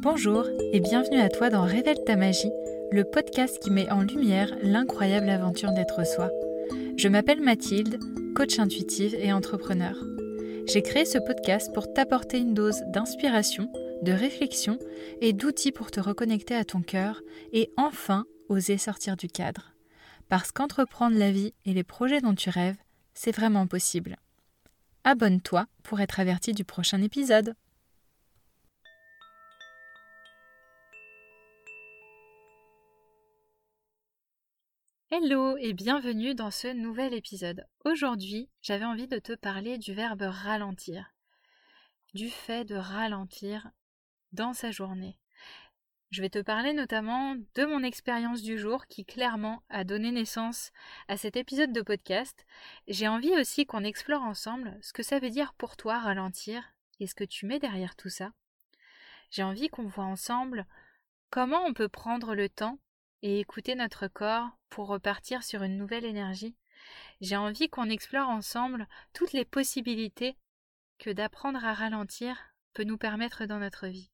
Bonjour et bienvenue à toi dans Révèle ta magie, le podcast qui met en lumière l'incroyable aventure d'être soi. Je m'appelle Mathilde, coach intuitive et entrepreneur. J'ai créé ce podcast pour t'apporter une dose d'inspiration, de réflexion et d'outils pour te reconnecter à ton cœur et enfin oser sortir du cadre. Parce qu'entreprendre la vie et les projets dont tu rêves, c'est vraiment possible. Abonne-toi pour être averti du prochain épisode. Hello et bienvenue dans ce nouvel épisode. Aujourd'hui, j'avais envie de te parler du verbe ralentir, du fait de ralentir dans sa journée. Je vais te parler notamment de mon expérience du jour qui clairement a donné naissance à cet épisode de podcast. J'ai envie aussi qu'on explore ensemble ce que ça veut dire pour toi ralentir et ce que tu mets derrière tout ça. J'ai envie qu'on voit ensemble comment on peut prendre le temps et écouter notre corps pour repartir sur une nouvelle énergie. J'ai envie qu'on explore ensemble toutes les possibilités que d'apprendre à ralentir peut nous permettre dans notre vie.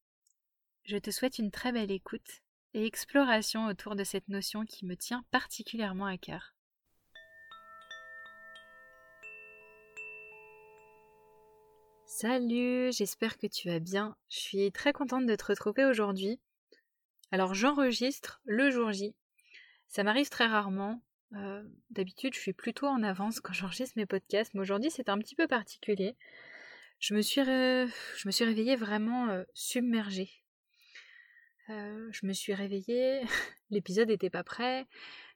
Je te souhaite une très belle écoute et exploration autour de cette notion qui me tient particulièrement à cœur. Salut, j'espère que tu vas bien. Je suis très contente de te retrouver aujourd'hui alors j'enregistre le jour J. Ça m'arrive très rarement. Euh, d'habitude, je suis plutôt en avance quand j'enregistre mes podcasts, mais aujourd'hui c'est un petit peu particulier. Je me suis, réveillée vraiment euh, submergée. Euh, je me suis réveillée, l'épisode n'était pas prêt,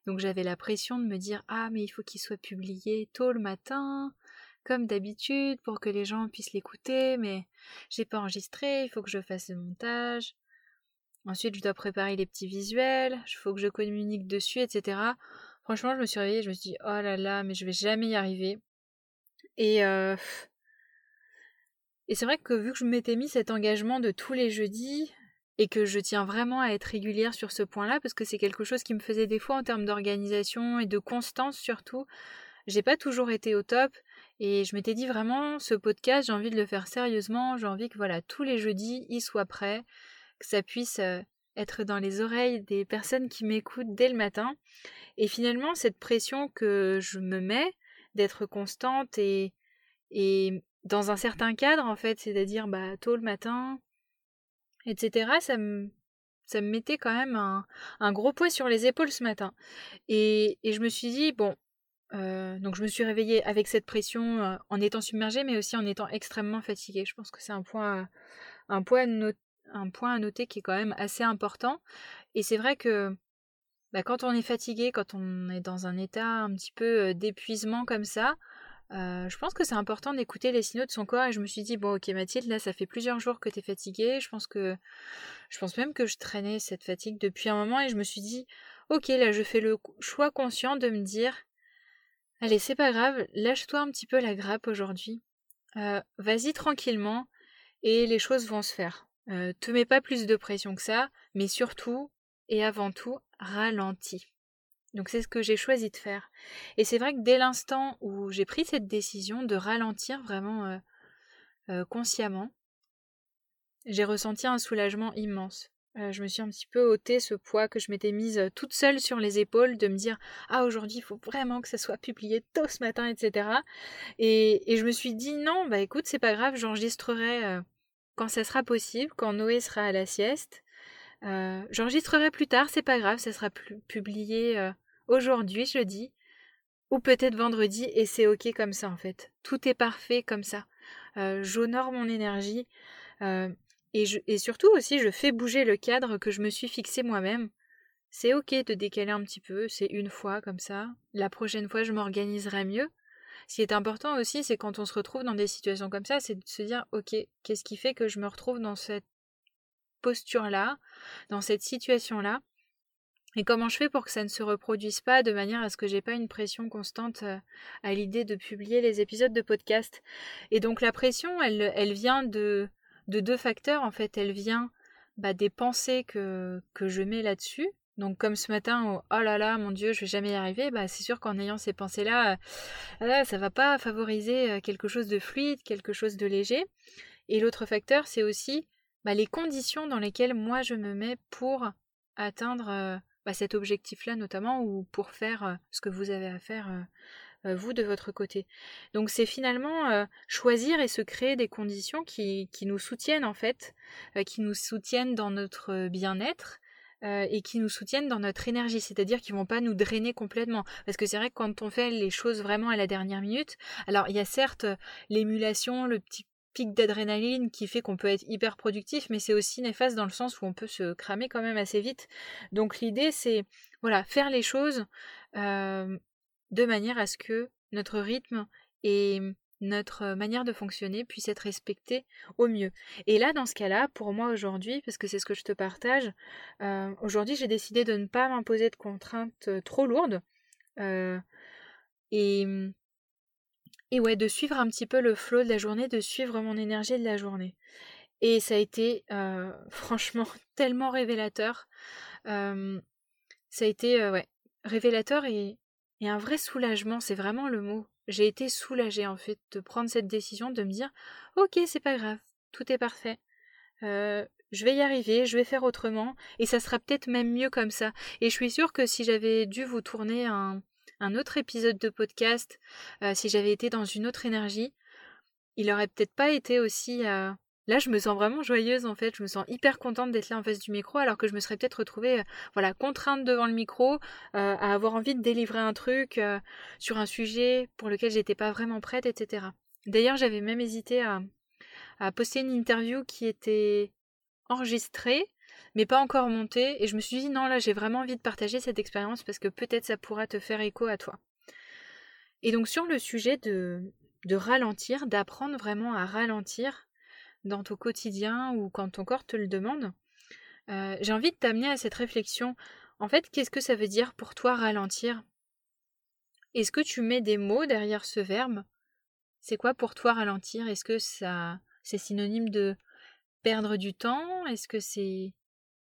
donc j'avais la pression de me dire Ah, mais il faut qu'il soit publié tôt le matin, comme d'habitude, pour que les gens puissent l'écouter, mais j'ai pas enregistré, il faut que je fasse le montage. Ensuite, je dois préparer les petits visuels, il faut que je communique dessus, etc. Franchement, je me suis réveillée, je me suis dit, oh là là, mais je vais jamais y arriver. Et, euh... et c'est vrai que vu que je m'étais mis cet engagement de tous les jeudis, et que je tiens vraiment à être régulière sur ce point-là, parce que c'est quelque chose qui me faisait défaut en termes d'organisation et de constance surtout. J'ai pas toujours été au top, et je m'étais dit vraiment, ce podcast, j'ai envie de le faire sérieusement, j'ai envie que voilà, tous les jeudis, il soit prêt que ça puisse être dans les oreilles des personnes qui m'écoutent dès le matin. Et finalement, cette pression que je me mets d'être constante et, et dans un certain cadre, en fait, c'est-à-dire bah, tôt le matin, etc., ça me, ça me mettait quand même un, gros poids sur les épaules ce matin. Et, et je me suis dit, bon, donc je me suis réveillée avec cette pression en étant submergée, mais aussi en étant extrêmement fatiguée. Je pense que c'est un point, un point un point à noter qui est quand même assez important. Et c'est vrai que bah, quand on est fatigué, quand on est dans un état un petit peu d'épuisement comme ça, je pense que c'est important d'écouter les signaux de son corps. Et je me suis dit bon ok Mathilde là ça fait plusieurs jours que tu es fatiguée. Je pense que je pense même que je traînais cette fatigue depuis un moment. Et je me suis dit ok là je fais le choix conscient de me dire allez c'est pas grave lâche-toi un petit peu la grappe aujourd'hui. Vas-y tranquillement et les choses vont se faire euh, te mets pas plus de pression que ça, mais surtout et avant tout, ralentis. Donc c'est ce que j'ai choisi de faire. Et c'est vrai que dès l'instant où j'ai pris cette décision de ralentir vraiment euh, euh, consciemment, j'ai ressenti un soulagement immense. je me suis un petit peu ôté ce poids que je m'étais mise toute seule sur les épaules de me dire ah aujourd'hui il faut vraiment que ça soit publié tôt ce matin etc. Et, et je me suis dit non bah écoute c'est pas grave j'enregistrerai quand ça sera possible, quand Noé sera à la sieste. Euh, j'enregistrerai plus tard, c'est pas grave, ça sera publié euh, aujourd'hui, jeudi, ou peut-être vendredi, et c'est ok comme ça en fait. Tout est parfait comme ça. Euh, j'honore mon énergie, et, et surtout aussi je fais bouger le cadre que je me suis fixé moi-même. C'est ok de décaler un petit peu, c'est une fois comme ça. La prochaine fois je m'organiserai mieux. Ce qui est important aussi, c'est quand on se retrouve dans des situations comme ça, c'est de se dire, ok, qu'est-ce qui fait que je me retrouve dans cette posture-là, dans cette situation-là, et comment je fais pour que ça ne se reproduise pas de manière à ce que j'ai pas une pression constante euh, à l'idée de publier les épisodes de podcast? Et donc la pression, elle, vient de, de deux facteurs en fait. Elle vient bah, des pensées que je mets là-dessus, donc comme ce matin, oh, là là, mon Dieu, je vais jamais y arriver, bah c'est sûr qu'en ayant ces pensées-là, euh, ça va pas favoriser euh, quelque chose de fluide, quelque chose de léger. Et l'autre facteur, c'est aussi bah, les conditions dans lesquelles moi je me mets pour atteindre bah, cet objectif-là notamment ou pour faire ce que vous avez à faire vous de votre côté. Donc c'est finalement choisir et se créer des conditions qui nous soutiennent en fait, qui nous soutiennent dans notre bien-être, et qui nous soutiennent dans notre énergie, c'est-à-dire qu'ils vont pas nous drainer complètement. Parce que c'est vrai que quand on fait les choses vraiment à la dernière minute, alors il y a certes l'émulation, le petit pic d'adrénaline qui fait qu'on peut être hyper productif, mais c'est aussi néfaste dans le sens où on peut se cramer quand même assez vite. Donc l'idée c'est voilà faire les choses de manière à ce que notre rythme et notre manière de fonctionner puisse être respectée au mieux. Et là, dans ce cas-là, pour moi aujourd'hui, parce que c'est ce que je te partage, aujourd'hui j'ai décidé de ne pas m'imposer de contraintes trop lourdes et et ouais, de suivre un petit peu le flow de la journée, de suivre mon énergie de la journée. Et ça a été franchement tellement révélateur. ça a été ouais, révélateur et un vrai soulagement, c'est vraiment le mot. J'ai été soulagée en fait de prendre cette décision, de me dire ok c'est pas grave, tout est parfait. je vais y arriver, je vais faire autrement, et ça sera peut-être même mieux comme ça. Et je suis sûre que si j'avais dû vous tourner un, un autre épisode de podcast, euh, si j'avais été dans une autre énergie, il aurait peut-être pas été aussi. Euh, là, je me sens vraiment joyeuse en fait. Je me sens hyper contente d'être là en face du micro, alors que je me serais peut-être retrouvée, euh, voilà, contrainte devant le micro, à avoir envie de délivrer un truc sur un sujet pour lequel j'étais pas vraiment prête, etc. D'ailleurs, j'avais même hésité à, à poster une interview qui était enregistrée mais pas encore monté. Et je me suis dit, non, là, j'ai vraiment envie de partager cette expérience parce que peut-être ça pourra te faire écho à toi. Et donc, sur le sujet de, de ralentir, d'apprendre vraiment à ralentir dans ton quotidien ou quand ton corps te le demande, euh, j'ai envie de t'amener à cette réflexion. En fait, qu'est-ce que ça veut dire pour toi ralentir? Est-ce que tu mets des mots derrière ce verbe? C'est quoi pour toi ralentir? Est-ce que ça c'est synonyme de perdre du temps? Est-ce que c'est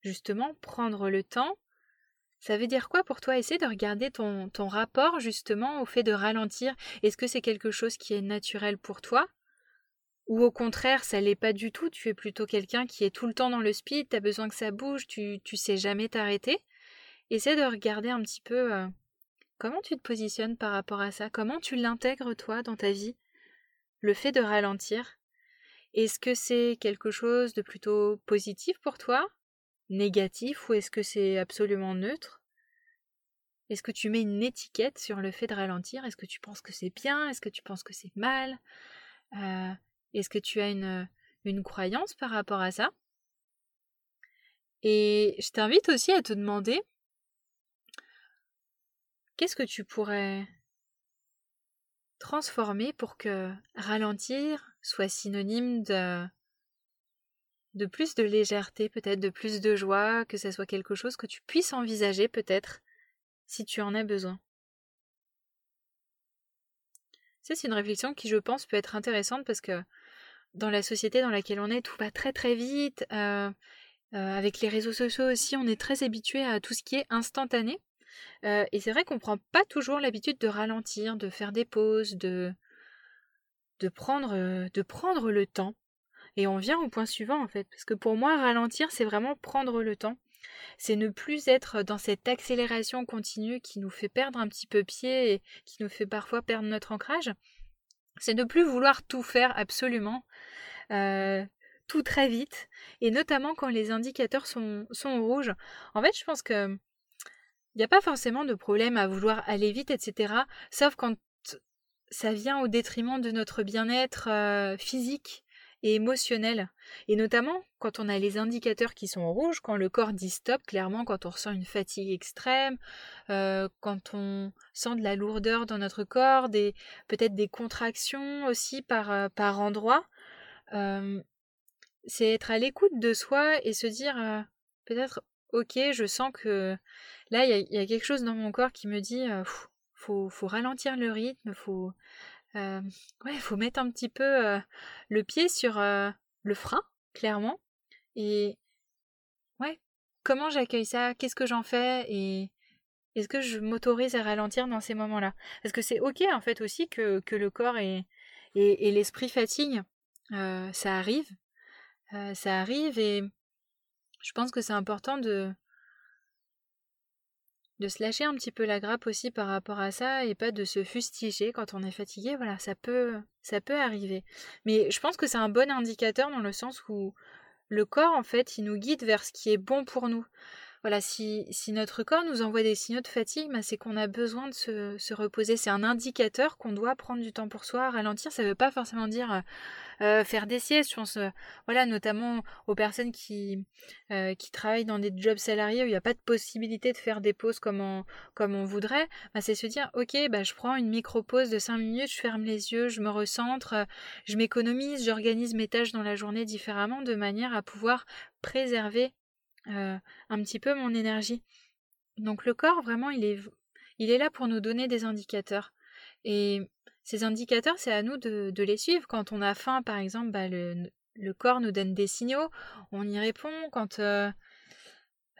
justement prendre le temps, ça veut dire quoi pour toi? Essaie de regarder ton, ton rapport justement au fait de ralentir. Est-ce que c'est quelque chose qui est naturel pour toi? Ou au contraire, ça l'est pas du tout. Tu es plutôt quelqu'un qui est tout le temps dans le speed, tu as besoin que ça bouge, tu, tu sais jamais t'arrêter. Essaie de regarder un petit peu euh, comment tu te positionnes par rapport à ça, comment tu l'intègres toi dans ta vie, le fait de ralentir. Est-ce que c'est quelque chose de plutôt positif pour toi? Négatif? Ou est-ce que c'est absolument neutre? Est-ce que tu mets une étiquette sur le fait de ralentir? Est-ce que tu penses que c'est bien? Est-ce que tu penses que c'est mal? Euh, Est-ce que tu as une, une croyance par rapport à ça? Et je t'invite aussi à te demander qu'est-ce que tu pourrais transformer pour que ralentir soit synonyme de de plus de légèreté, peut-être de plus de joie, que ce soit quelque chose que tu puisses envisager peut-être si tu en as besoin? C'est une réflexion qui, je pense, peut être intéressante parce que dans la société dans laquelle on est, tout va très très vite. Euh, euh, avec les réseaux sociaux aussi, on est très habitué à tout ce qui est instantané. Euh, et c'est vrai qu'on ne prend pas toujours l'habitude de ralentir, de faire des pauses, de, de, prendre, de prendre le temps et on vient au point suivant en fait, parce que pour moi, ralentir, c'est vraiment prendre le temps. C'est ne plus être dans cette accélération continue qui nous fait perdre un petit peu pied et qui nous fait parfois perdre notre ancrage. C'est ne plus vouloir tout faire absolument, euh, tout très vite, et notamment quand les indicateurs sont, sont rouges. En fait, je pense que il n'y a pas forcément de problème à vouloir aller vite, etc. Sauf quand ça vient au détriment de notre bien-être euh, physique et émotionnel. Et notamment quand on a les indicateurs qui sont rouges, quand le corps dit stop, clairement quand on ressent une fatigue extrême, euh, quand on sent de la lourdeur dans notre corps, des peut-être des contractions aussi par, euh, par endroit. Euh, c'est être à l'écoute de soi et se dire peut-être ok, je sens que là il y, a quelque chose dans mon corps qui me dit faut, faut ralentir le rythme, faut ouais, il faut mettre un petit peu le pied sur le frein, clairement. Et ouais, comment j'accueille ça? Qu'est-ce que j'en fais? Et est-ce que je m'autorise à ralentir dans ces moments-là? Parce que c'est ok en fait aussi que, que le corps et, et, l'esprit fatiguent. ça arrive. ça arrive et je pense que c'est important de de se lâcher un petit peu la grappe aussi par rapport à ça et pas de se fustiger quand on est fatigué. Voilà, ça peut, ça peut arriver. Mais je pense que c'est un bon indicateur dans le sens où le corps, en fait, il nous guide vers ce qui est bon pour nous voilà, si, si notre corps nous envoie des signaux de fatigue, bah, c'est qu'on a besoin de se, se reposer. C'est un indicateur qu'on doit prendre du temps pour soi, ralentir. Ça ne veut pas forcément dire euh, euh, faire des siestes. Je pense, euh, voilà, notamment aux personnes qui, qui travaillent dans des jobs salariés où il n'y a pas de possibilité de faire des pauses comme on, comme on voudrait. Bah, c'est se dire, ok, bah, je prends une micro-pause de 5 minutes, je ferme les yeux, je me recentre, je m'économise, j'organise mes tâches dans la journée différemment de manière à pouvoir préserver euh, un petit peu mon énergie. Donc le corps, vraiment, il est, il est là pour nous donner des indicateurs. Et ces indicateurs, c'est à nous de, les suivre. Quand on a faim, par exemple, bah, le, le, corps nous donne des signaux, on y répond. Quand, euh,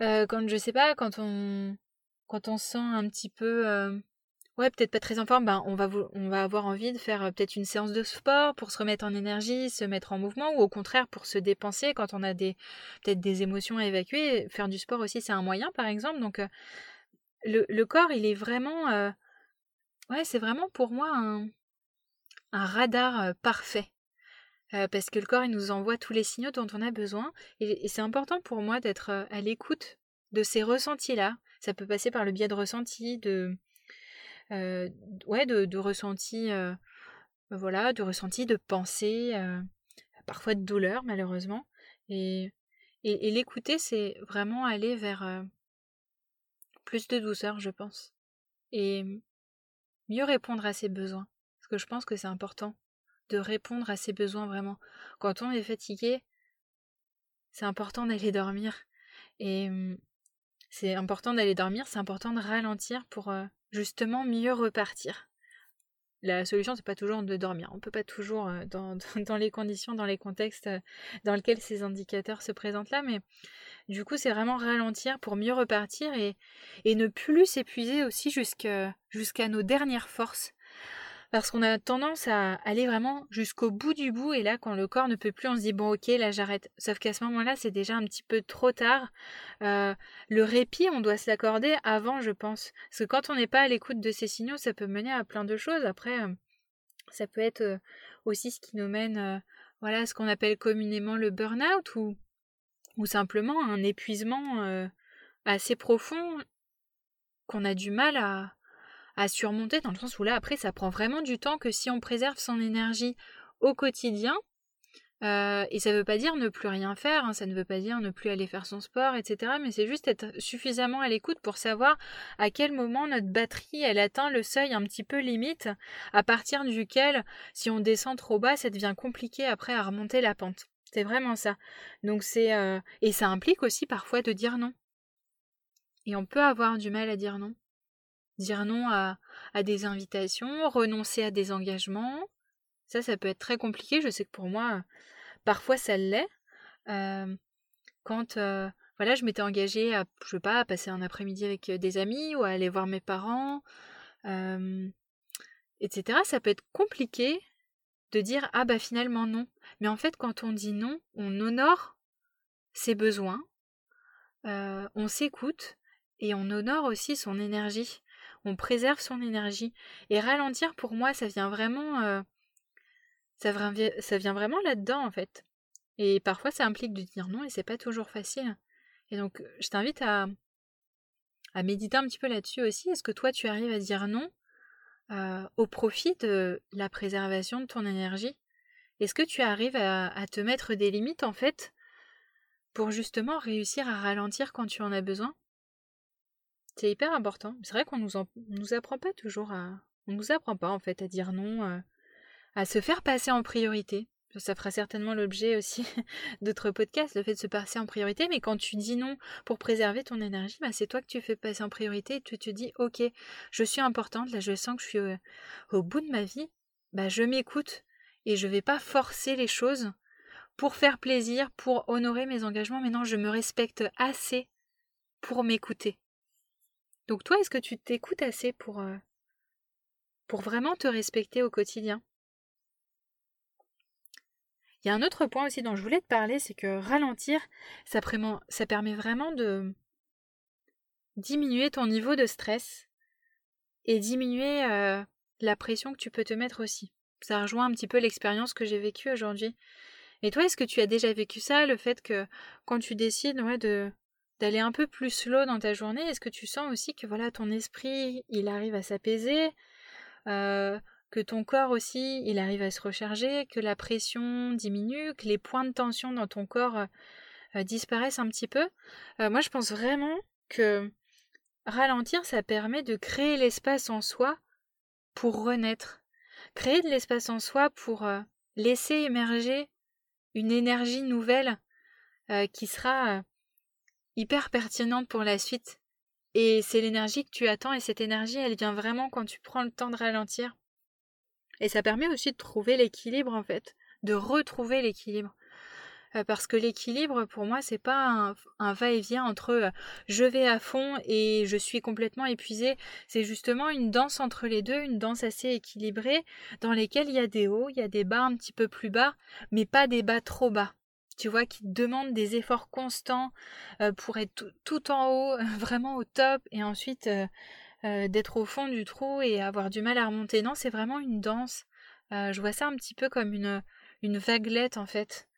euh, quand je sais pas, quand on, quand on sent un petit peu ouais, peut-être pas très en forme, ben, on, va, avoir envie de faire euh, peut-être une séance de sport pour se remettre en énergie, se mettre en mouvement, ou au contraire pour se dépenser quand on a peut-être des émotions à évacuer. Faire du sport aussi, c'est un moyen, par exemple. Donc, euh, le, corps, il est vraiment... Euh, ouais, c'est vraiment pour moi un, radar parfait. parce que le corps, il nous envoie tous les signaux dont on a besoin. et c'est important pour moi d'être à l'écoute de ces ressentis-là. Ça peut passer par le biais de ressentis, de ouais, de, de ressenti, euh, voilà, de ressenti, de pensée, euh, parfois de douleur malheureusement. Et, et, l'écouter, c'est vraiment aller vers plus de douceur, je pense. Et mieux répondre à ses besoins. Parce que je pense que c'est important de répondre à ses besoins vraiment. Quand on est fatigué, c'est important d'aller dormir. Et c'est important d'aller dormir, c'est important de ralentir pour justement mieux repartir. La solution, c'est pas toujours de dormir. On peut pas toujours, euh, dans, les conditions, dans les contextes euh, dans lesquels ces indicateurs se présentent là, mais du coup, c'est vraiment ralentir pour mieux repartir et, et ne plus s'épuiser aussi jusqu'à nos dernières forces. Parce qu'on a tendance à aller vraiment jusqu'au bout du bout, et là, quand le corps ne peut plus, on se dit bon, ok, là j'arrête. Sauf qu'à ce moment-là, c'est déjà un petit peu trop tard. Euh, le répit, on doit se l'accorder avant, je pense. Parce que quand on n'est pas à l'écoute de ces signaux, ça peut mener à plein de choses. Après, euh, ça peut être euh, aussi ce qui nous mène, voilà, ce qu'on appelle communément le burn-out ou, ou simplement un épuisement assez profond qu'on a du mal à, à surmonter, dans le sens où là, après, ça prend vraiment du temps que si on préserve son énergie au quotidien, euh, et ça ne veut pas dire ne plus rien faire, hein, ça ne veut pas dire ne plus aller faire son sport, etc. Mais c'est juste être suffisamment à l'écoute pour savoir à quel moment notre batterie elle atteint le seuil un petit peu limite, à partir duquel, si on descend trop bas, ça devient compliqué après à remonter la pente. C'est vraiment ça. Donc c'est euh, et ça implique aussi parfois de dire non. Et on peut avoir du mal à dire non dire non à, des invitations, renoncer à des engagements. Ça, ça peut être très compliqué. Je sais que pour moi, parfois ça l'est. Euh, quand euh, voilà, je m'étais engagée à, je pas, à passer un après-midi avec des amis ou à aller voir mes parents, euh, etc. Ça peut être compliqué de dire ah bah finalement non. Mais en fait, quand on dit non, on honore ses besoins, on s'écoute et on honore aussi son énergie on préserve son énergie. Et ralentir, pour moi, ça vient vraiment, euh, ça, vient vraiment là-dedans, en fait. Et parfois, ça implique de dire non, et c'est pas toujours facile. Et donc, je t'invite à, à méditer un petit peu là-dessus aussi. Est-ce que toi, tu arrives à dire non euh, au profit de la préservation de ton énergie? Est-ce que tu arrives à te mettre des limites, en fait, pour justement réussir à ralentir quand tu en as besoin? C'est hyper important. C'est vrai qu'on nous nous apprend pas toujours à on nous apprend pas en fait à dire non, euh, à se faire passer en priorité. Ça fera certainement l'objet aussi d'autres podcasts, le fait de se passer en priorité. Mais quand tu dis non pour préserver ton énergie, bah c'est toi que tu fais passer en priorité et tu te dis ok, je suis importante, là je sens que je suis au, bout de ma vie, bah je m'écoute et je vais pas forcer les choses pour faire plaisir, pour honorer mes engagements. Mais non, je me respecte assez pour m'écouter. Donc toi, est-ce que tu t'écoutes assez pour, euh, pour vraiment te respecter au quotidien? Il y a un autre point aussi dont je voulais te parler, c'est que ralentir, ça, permet vraiment de diminuer ton niveau de stress et diminuer euh, la pression que tu peux te mettre aussi. Ça rejoint un petit peu l'expérience que j'ai vécue aujourd'hui. Et toi, est-ce que tu as déjà vécu ça, le fait que quand tu décides de d'aller un peu plus slow dans ta journée, est-ce que tu sens aussi que voilà ton esprit il arrive à s'apaiser, euh, que ton corps aussi il arrive à se recharger, que la pression diminue, que les points de tension dans ton corps euh, euh, disparaissent un petit peu? Moi, je pense vraiment que ralentir, ça permet de créer l'espace en soi pour renaître, créer de l'espace en soi pour laisser émerger une énergie nouvelle qui sera hyper pertinente pour la suite. Et c'est l'énergie que tu attends et cette énergie, elle vient vraiment quand tu prends le temps de ralentir. Et ça permet aussi de trouver l'équilibre en fait, de retrouver l'équilibre. Euh, parce que l'équilibre pour moi c'est pas un, va-et-vient entre euh, je vais à fond et je suis complètement épuisée, c'est justement une danse entre les deux, une danse assez équilibrée dans lesquelles il y a des hauts, il y a des bas un petit peu plus bas, mais pas des bas trop bas tu vois, qui demande des efforts constants euh, pour être tout, en haut, vraiment au top, et ensuite euh, euh, d'être au fond du trou et avoir du mal à remonter. Non, c'est vraiment une danse. je vois ça un petit peu comme une, vaguelette en fait.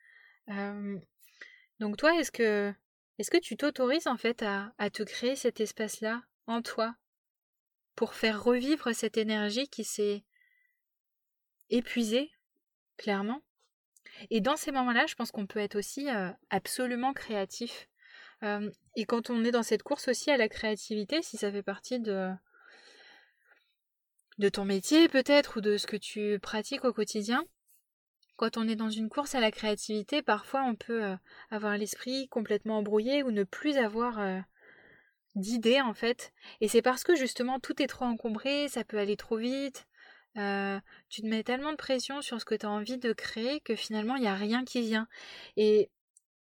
donc toi, est-ce que est-ce que tu t'autorises en fait à, à te créer cet espace-là en toi pour faire revivre cette énergie qui s'est épuisée, clairement? Et dans ces moments-là, je pense qu'on peut être aussi absolument créatif. et quand on est dans cette course aussi à la créativité, si ça fait partie de, ton métier peut-être ou de ce que tu pratiques au quotidien, quand on est dans une course à la créativité, parfois on peut avoir l'esprit complètement embrouillé ou ne plus avoir d'idées en fait. Et c'est parce que justement tout est trop encombré, ça peut aller trop vite, tu te mets tellement de pression sur ce que tu as envie de créer que finalement il n'y a rien qui vient. Et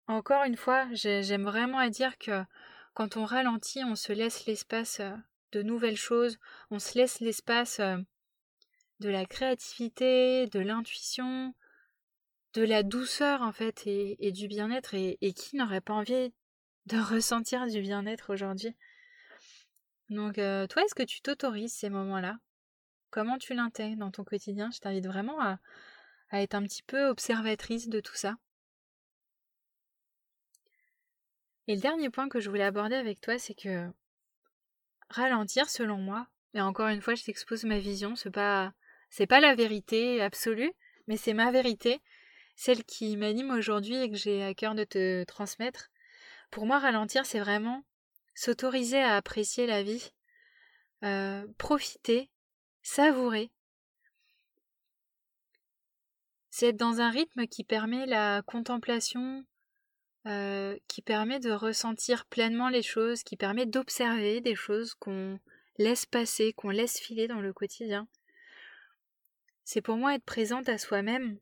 encore une fois, j'aime vraiment à dire que quand on ralentit, on se laisse l'espace de nouvelles choses, on se laisse l'espace de la créativité, de l'intuition, de la douceur en fait et, du bien-être. Et, et, qui n'aurait pas envie de ressentir du bien-être aujourd'hui? Donc toi, est-ce que tu t'autorises ces moments-là? Comment tu l'intègres dans ton quotidien? Je t'invite vraiment à, être un petit peu observatrice de tout ça. Et le dernier point que je voulais aborder avec toi, c'est que ralentir, selon moi, et encore une fois, je t'expose ma vision, c'est pas, pas la vérité absolue, mais c'est ma vérité, celle qui m'anime aujourd'hui et que j'ai à cœur de te transmettre. Pour moi, ralentir, c'est vraiment s'autoriser à apprécier la vie, euh, profiter savourer. C'est être dans un rythme qui permet la contemplation, euh, qui permet de ressentir pleinement les choses, qui permet d'observer des choses qu'on laisse passer, qu'on laisse filer dans le quotidien. C'est pour moi être présente à soi-même,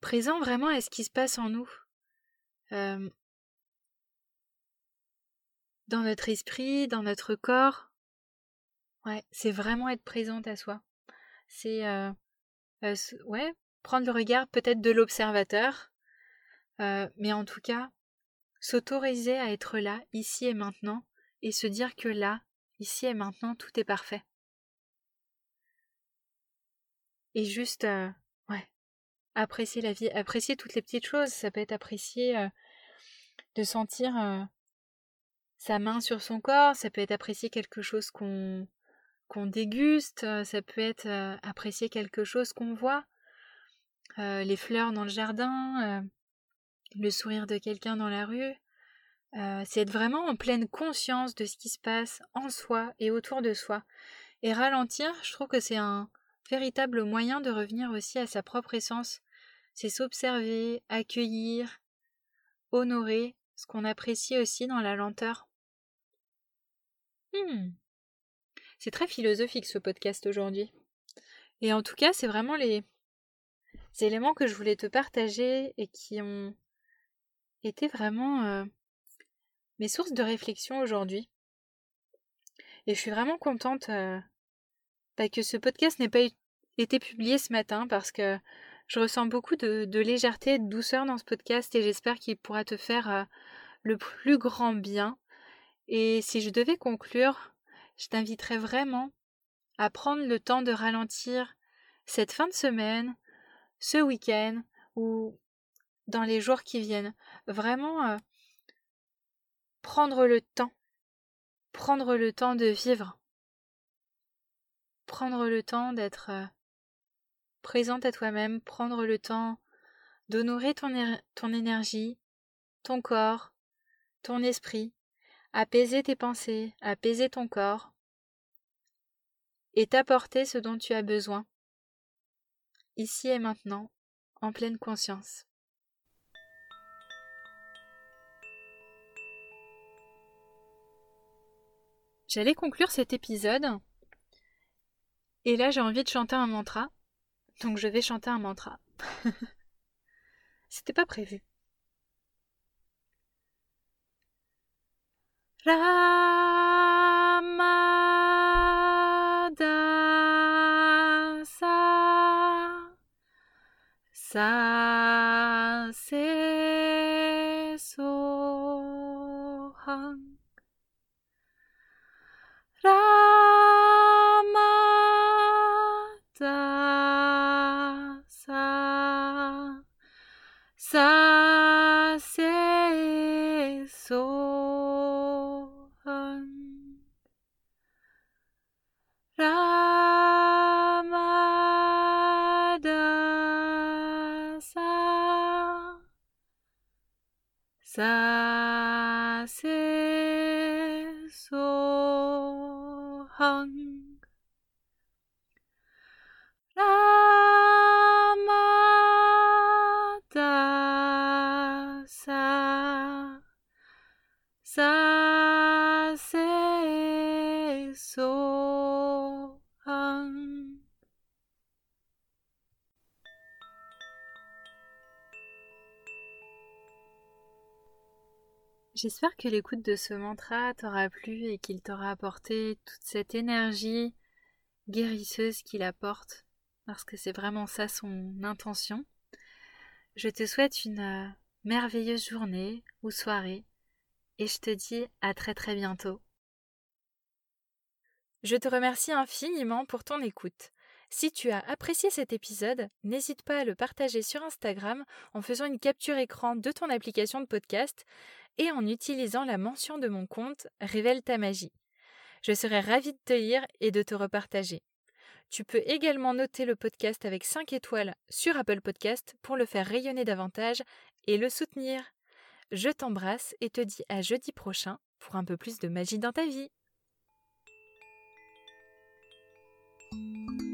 présent vraiment à ce qui se passe en nous, euh, dans notre esprit, dans notre corps, Ouais, c'est vraiment être présente à soi. C'est euh, euh, ouais, prendre le regard peut-être de l'observateur, euh, mais en tout cas, s'autoriser à être là, ici et maintenant, et se dire que là, ici et maintenant, tout est parfait. Et juste, ouais, apprécier la vie, apprécier toutes les petites choses. Ça peut être apprécier de sentir sa main sur son corps, ça peut être apprécier quelque chose qu'on qu'on déguste, ça peut être apprécier quelque chose qu'on voit, les fleurs dans le jardin, le sourire de quelqu'un dans la rue. c'est être vraiment en pleine conscience de ce qui se passe en soi et autour de soi. Et ralentir, je trouve que c'est un véritable moyen de revenir aussi à sa propre essence. C'est s'observer, accueillir, honorer ce qu'on apprécie aussi dans la lenteur. Hmm. C'est très philosophique ce podcast aujourd'hui. Et en tout cas, c'est vraiment les... éléments que je voulais te partager et qui ont été vraiment euh, mes sources de réflexion aujourd'hui. Et je suis vraiment contente euh, bah, que ce podcast n'ait pas été publié ce matin parce que Je ressens beaucoup de, légèreté, de douceur dans ce podcast et j'espère qu'il pourra te faire euh, le plus grand bien. Et si je devais conclure, je t'inviterais vraiment à prendre le temps de ralentir cette fin de semaine, ce week-end ou dans les jours qui viennent. Vraiment euh, prendre le temps, prendre le temps de vivre, prendre le temps d'être euh, présente à toi-même, prendre le temps d'honorer ton énergie, ton corps, ton esprit, apaiser tes pensées, apaiser ton corps, et t'apporter ce dont tu as besoin, ici et maintenant, en pleine conscience. J'allais conclure cet épisode, et là j'ai envie de chanter un mantra. Donc je vais chanter un mantra. C'était pas prévu. Ramada sa sa se so J'espère que l'écoute de ce mantra t'aura plu et qu'il t'aura apporté toute cette énergie guérisseuse qu'il apporte, parce que c'est vraiment ça son intention. Je te souhaite une euh, merveilleuse journée ou soirée et je te dis à très très bientôt. Je te remercie infiniment pour ton écoute. Si tu as apprécié cet épisode, n'hésite pas à le partager sur Instagram en faisant une capture écran de ton application de podcast et en utilisant la mention de mon compte Révèle ta magie. Je serai ravie de te lire et de te repartager. Tu peux également noter le podcast avec 5 étoiles sur Apple Podcast pour le faire rayonner davantage et le soutenir. Je t'embrasse et te dis à jeudi prochain pour un peu plus de magie dans ta vie. Thank you.